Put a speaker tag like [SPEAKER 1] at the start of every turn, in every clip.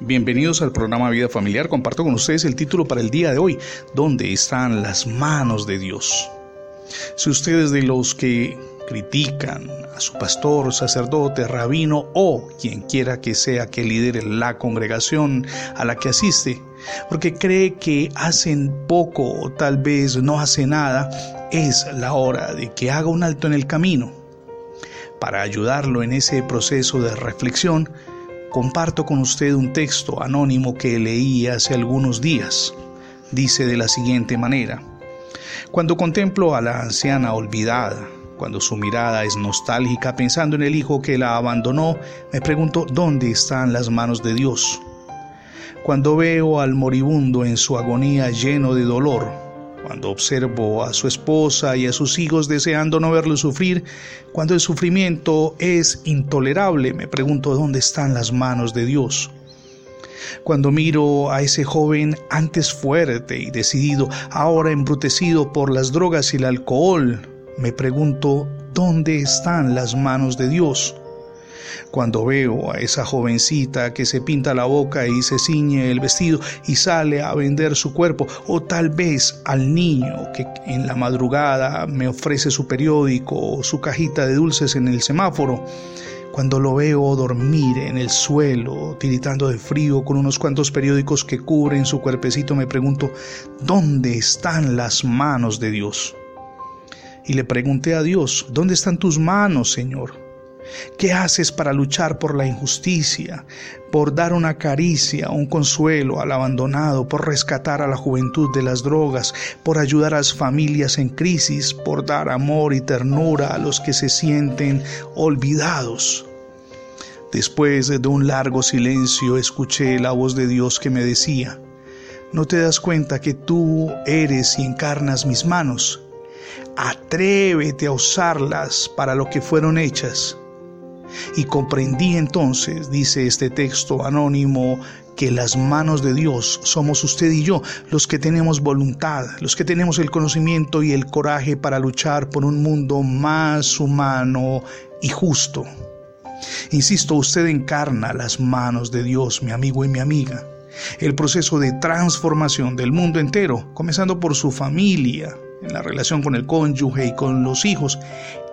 [SPEAKER 1] Bienvenidos al programa Vida Familiar. Comparto con ustedes el título para el día de hoy, ¿Dónde están las manos de Dios? Si ustedes de los que critican a su pastor, sacerdote, rabino o quien quiera que sea que lidere la congregación a la que asiste, porque cree que hacen poco o tal vez no hace nada, es la hora de que haga un alto en el camino. Para ayudarlo en ese proceso de reflexión, comparto con usted un texto anónimo que leí hace algunos días. Dice de la siguiente manera, cuando contemplo a la anciana olvidada, cuando su mirada es nostálgica pensando en el hijo que la abandonó, me pregunto dónde están las manos de Dios. Cuando veo al moribundo en su agonía lleno de dolor, cuando observo a su esposa y a sus hijos deseando no verlo sufrir, cuando el sufrimiento es intolerable, me pregunto dónde están las manos de Dios. Cuando miro a ese joven antes fuerte y decidido, ahora embrutecido por las drogas y el alcohol, me pregunto, ¿dónde están las manos de Dios? Cuando veo a esa jovencita que se pinta la boca y se ciñe el vestido y sale a vender su cuerpo, o tal vez al niño que en la madrugada me ofrece su periódico o su cajita de dulces en el semáforo, cuando lo veo dormir en el suelo, tiritando de frío con unos cuantos periódicos que cubren su cuerpecito, me pregunto, ¿dónde están las manos de Dios? y le pregunté a Dios, ¿dónde están tus manos, Señor? ¿Qué haces para luchar por la injusticia, por dar una caricia, un consuelo al abandonado, por rescatar a la juventud de las drogas, por ayudar a las familias en crisis, por dar amor y ternura a los que se sienten olvidados? Después de un largo silencio escuché la voz de Dios que me decía, ¿no te das cuenta que tú eres y encarnas mis manos? Atrévete a usarlas para lo que fueron hechas. Y comprendí entonces, dice este texto anónimo, que las manos de Dios somos usted y yo, los que tenemos voluntad, los que tenemos el conocimiento y el coraje para luchar por un mundo más humano y justo. Insisto, usted encarna las manos de Dios, mi amigo y mi amiga. El proceso de transformación del mundo entero, comenzando por su familia, en la relación con el cónyuge y con los hijos,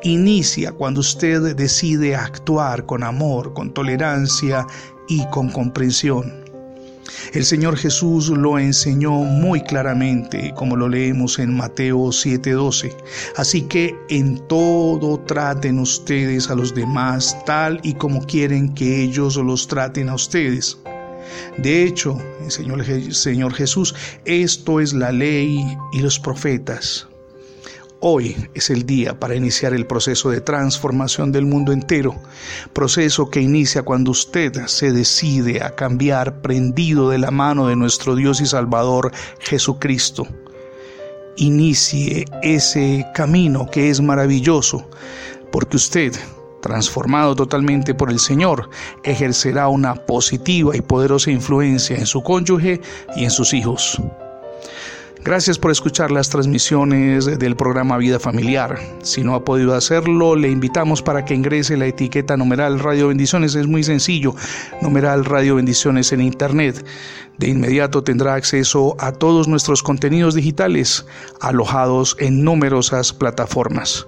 [SPEAKER 1] inicia cuando usted decide actuar con amor, con tolerancia y con comprensión. El Señor Jesús lo enseñó muy claramente, como lo leemos en Mateo 7:12. Así que en todo traten ustedes a los demás tal y como quieren que ellos los traten a ustedes. De hecho, Señor Jesús, esto es la ley y los profetas. Hoy es el día para iniciar el proceso de transformación del mundo entero, proceso que inicia cuando usted se decide a cambiar prendido de la mano de nuestro Dios y Salvador Jesucristo. Inicie ese camino que es maravilloso, porque usted transformado totalmente por el Señor, ejercerá una positiva y poderosa influencia en su cónyuge y en sus hijos. Gracias por escuchar las transmisiones del programa Vida Familiar. Si no ha podido hacerlo, le invitamos para que ingrese la etiqueta numeral Radio Bendiciones. Es muy sencillo, numeral Radio Bendiciones en Internet. De inmediato tendrá acceso a todos nuestros contenidos digitales alojados en numerosas plataformas.